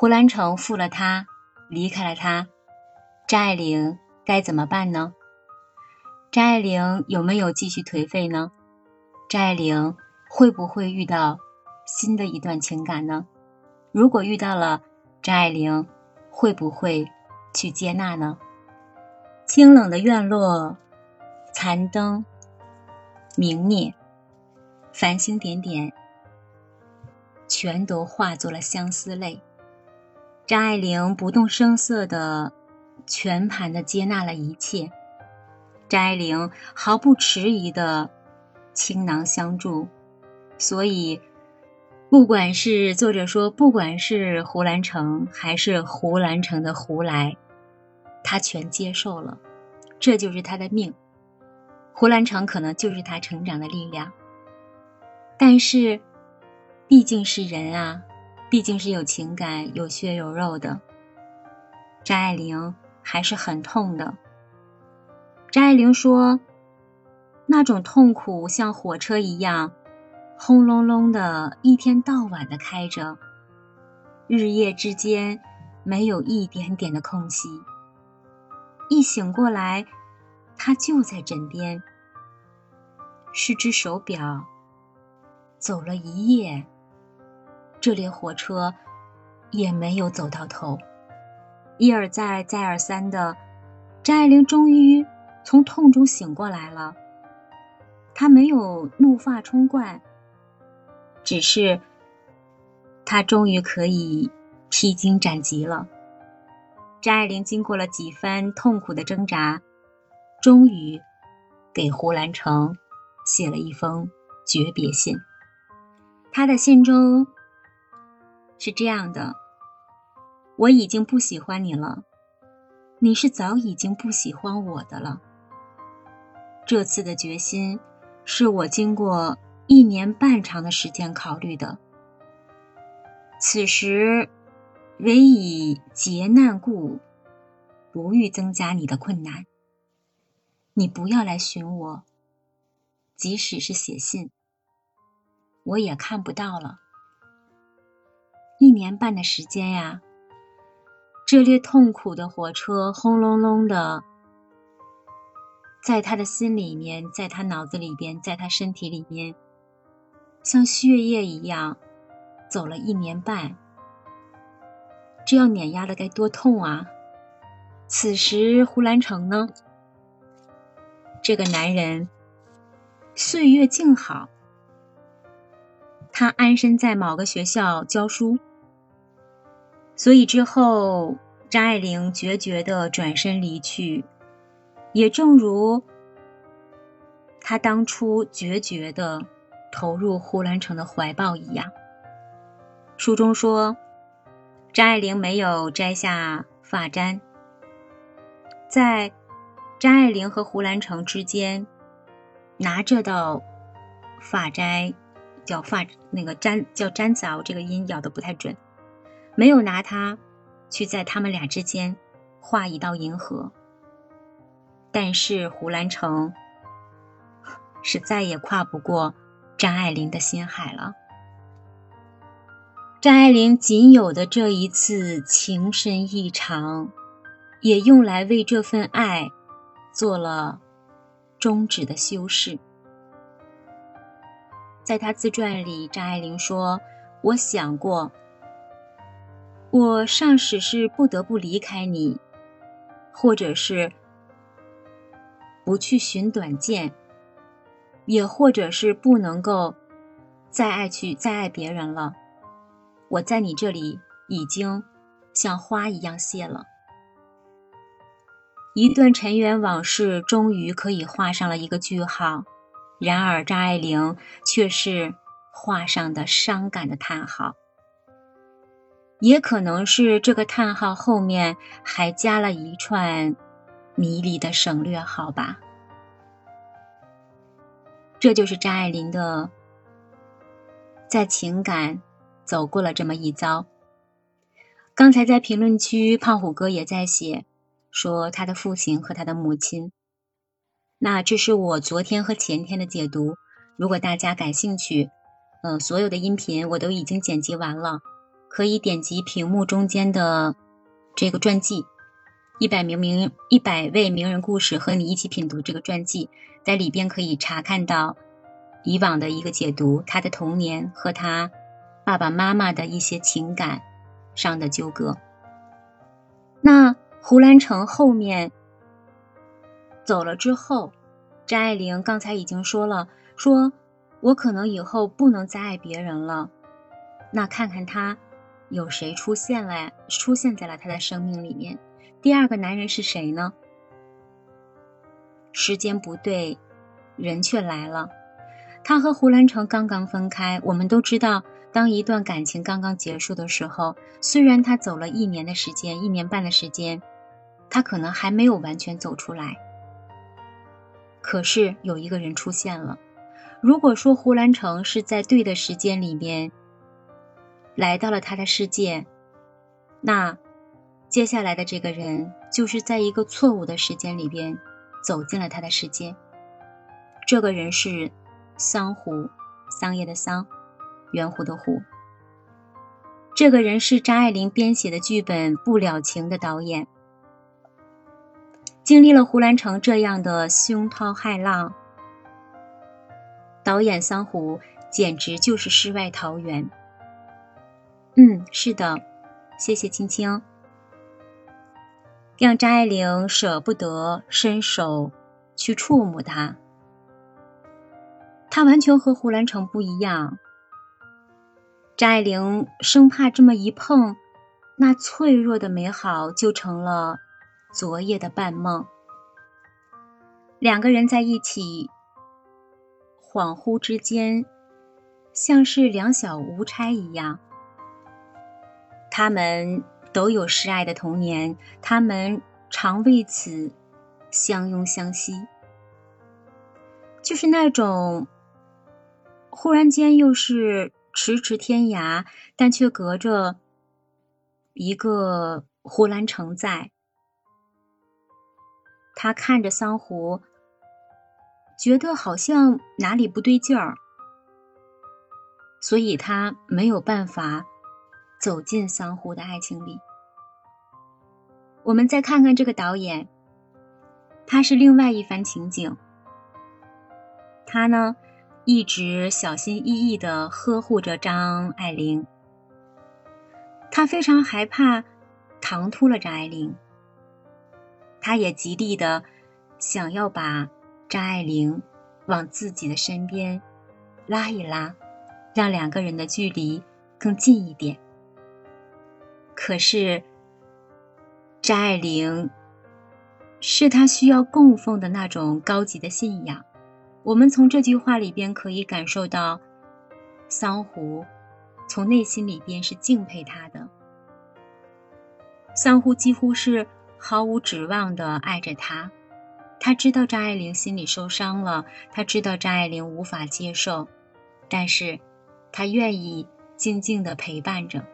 胡兰成负了他，离开了他，张爱玲该怎么办呢？张爱玲有没有继续颓废呢？张爱玲会不会遇到新的一段情感呢？如果遇到了，张爱玲会不会去接纳呢？清冷的院落，残灯明灭，繁星点点，全都化作了相思泪。张爱玲不动声色的全盘的接纳了一切。张爱玲毫不迟疑的倾囊相助，所以，不管是作者说，不管是胡兰成还是胡兰成的胡来，他全接受了，这就是他的命。胡兰成可能就是他成长的力量，但是，毕竟是人啊，毕竟是有情感、有血有肉的，张爱玲还是很痛的。张爱玲说：“那种痛苦像火车一样，轰隆隆的，一天到晚的开着，日夜之间没有一点点的空隙。一醒过来，他就在枕边。是只手表，走了一夜，这列火车也没有走到头。一而再，再而三的，张爱玲终于。”从痛中醒过来了，他没有怒发冲冠，只是他终于可以披荆斩棘了。张爱玲经过了几番痛苦的挣扎，终于给胡兰成写了一封诀别信。他的信中是这样的：“我已经不喜欢你了，你是早已经不喜欢我的了。”这次的决心，是我经过一年半长的时间考虑的。此时，唯以劫难故，不欲增加你的困难。你不要来寻我，即使是写信，我也看不到了。一年半的时间呀，这列痛苦的火车轰隆隆的。在他的心里面，在他脑子里边，在他身体里面，像血液一样走了一年半，这样碾压的该多痛啊！此时胡兰成呢？这个男人岁月静好，他安身在某个学校教书，所以之后张爱玲决绝的转身离去。也正如他当初决绝的投入胡兰成的怀抱一样，书中说，张爱玲没有摘下发簪，在张爱玲和胡兰成之间拿这道发簪，叫发那个簪叫簪子啊，我这个音咬的不太准，没有拿它去在他们俩之间画一道银河。但是胡兰成是再也跨不过张爱玲的心海了。张爱玲仅有的这一次情深意长，也用来为这份爱做了终止的修饰。在她自传里，张爱玲说：“我想过，我尚使是不得不离开你，或者是。”不去寻短见，也或者是不能够再爱去再爱别人了。我在你这里已经像花一样谢了。一段尘缘往事终于可以画上了一个句号，然而张爱玲却是画上的伤感的叹号。也可能是这个叹号后面还加了一串。迷离的省略号吧，这就是张爱玲的在情感走过了这么一遭。刚才在评论区，胖虎哥也在写说他的父亲和他的母亲。那这是我昨天和前天的解读，如果大家感兴趣，嗯，所有的音频我都已经剪辑完了，可以点击屏幕中间的这个传记，一百名名一百位名人故事和你一起品读这个传记，在里边可以查看到以往的一个解读，他的童年和他爸爸妈妈的一些情感上的纠葛。那胡兰成后面走了之后，张爱玲刚才已经说了，说我可能以后不能再爱别人了。那看看他有谁出现了，出现在了他的生命里面。第二个男人是谁呢？时间不对，人却来了。他和胡兰成刚刚分开，我们都知道。当一段感情刚刚结束的时候，虽然他走了一年的时间，一年半的时间，他可能还没有完全走出来。可是有一个人出现了。如果说胡兰成是在对的时间里面来到了他的世界，那接下来的这个人就是在一个错误的时间里边走进了他的世界。这个人是桑湖，桑叶的桑。圆弧的弧，这个人是张爱玲编写的剧本《不了情》的导演。经历了胡兰成这样的惊涛骇浪，导演桑湖简直就是世外桃源。嗯，是的，谢谢青青，让张爱玲舍不得伸手去触摸他，他完全和胡兰成不一样。张爱玲生怕这么一碰，那脆弱的美好就成了昨夜的半梦。两个人在一起，恍惚之间，像是两小无猜一样。他们都有失爱的童年，他们常为此相拥相惜，就是那种忽然间又是。咫尺天涯，但却隔着一个胡兰成在。他看着桑湖，觉得好像哪里不对劲儿，所以他没有办法走进桑湖的爱情里。我们再看看这个导演，他是另外一番情景。他呢？一直小心翼翼的呵护着张爱玲，他非常害怕唐突了张爱玲，他也极力的想要把张爱玲往自己的身边拉一拉，让两个人的距离更近一点。可是张爱玲是他需要供奉的那种高级的信仰。我们从这句话里边可以感受到，桑湖从内心里边是敬佩他的。桑湖几乎是毫无指望的爱着他，他知道张爱玲心里受伤了，他知道张爱玲无法接受，但是他愿意静静的陪伴着。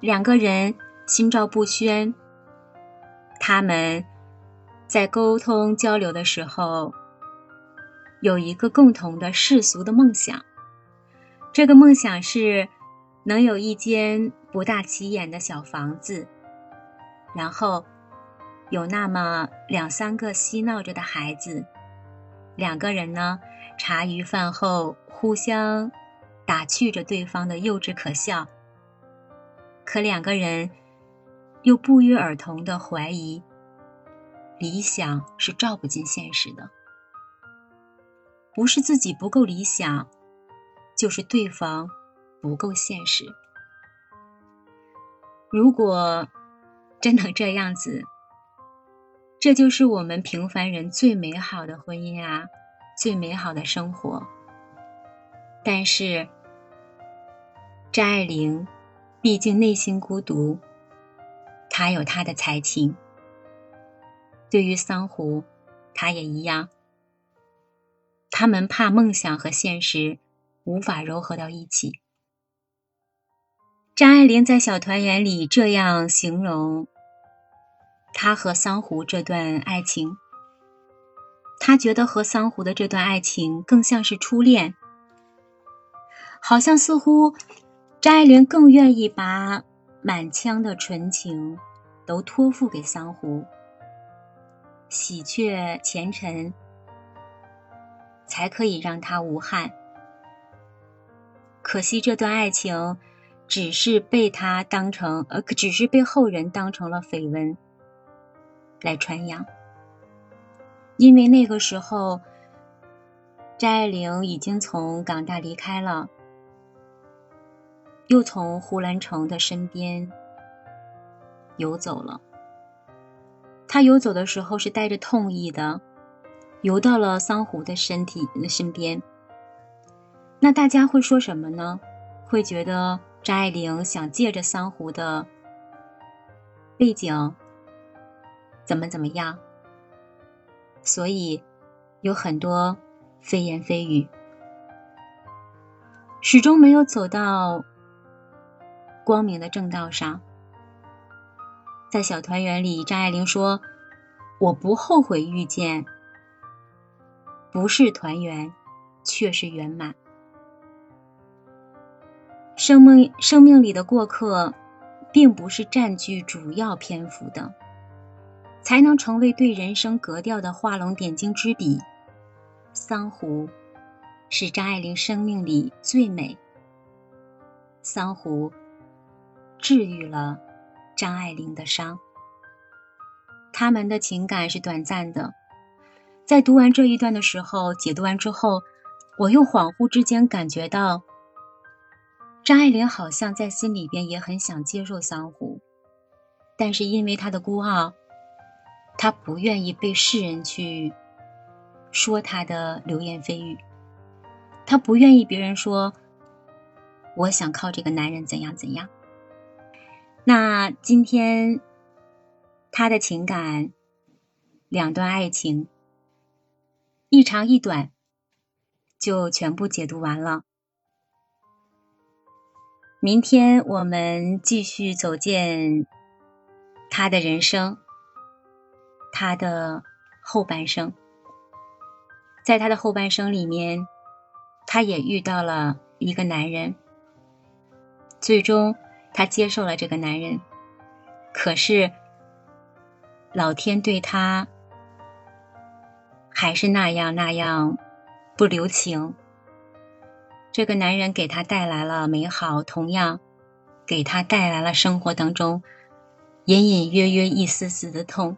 两个人心照不宣，他们在沟通交流的时候。有一个共同的世俗的梦想，这个梦想是能有一间不大起眼的小房子，然后有那么两三个嬉闹着的孩子，两个人呢茶余饭后互相打趣着对方的幼稚可笑，可两个人又不约而同的怀疑，理想是照不进现实的。不是自己不够理想，就是对方不够现实。如果真能这样子，这就是我们平凡人最美好的婚姻啊，最美好的生活。但是张爱玲毕竟内心孤独，他有他的才情。对于桑湖，他也一样。他们怕梦想和现实无法糅合到一起。张爱玲在《小团圆》里这样形容她和桑湖这段爱情：她觉得和桑湖的这段爱情更像是初恋，好像似乎张爱玲更愿意把满腔的纯情都托付给桑湖，喜鹊前尘才可以让他无憾。可惜这段爱情只是被他当成呃，只是被后人当成了绯闻来传扬，因为那个时候张爱玲已经从港大离开了。又从胡兰成的身边游走了。他游走的时候是带着痛意的，游到了桑湖的身体的身边。那大家会说什么呢？会觉得张爱玲想借着桑湖的背景怎么怎么样？所以有很多非言非语，始终没有走到。光明的正道上，在小团圆里，张爱玲说：“我不后悔遇见，不是团圆，却是圆满。生命生命里的过客，并不是占据主要篇幅的，才能成为对人生格调的画龙点睛之笔。桑湖是张爱玲生命里最美，桑湖。”治愈了张爱玲的伤。他们的情感是短暂的。在读完这一段的时候，解读完之后，我又恍惚之间感觉到，张爱玲好像在心里边也很想接受桑湖，但是因为她的孤傲，她不愿意被世人去说她的流言蜚语，她不愿意别人说，我想靠这个男人怎样怎样。那今天，他的情感，两段爱情，一长一短，就全部解读完了。明天我们继续走进他的人生，他的后半生。在他的后半生里面，他也遇到了一个男人，最终。她接受了这个男人，可是老天对她还是那样那样不留情。这个男人给她带来了美好，同样给她带来了生活当中隐隐约约一丝丝的痛。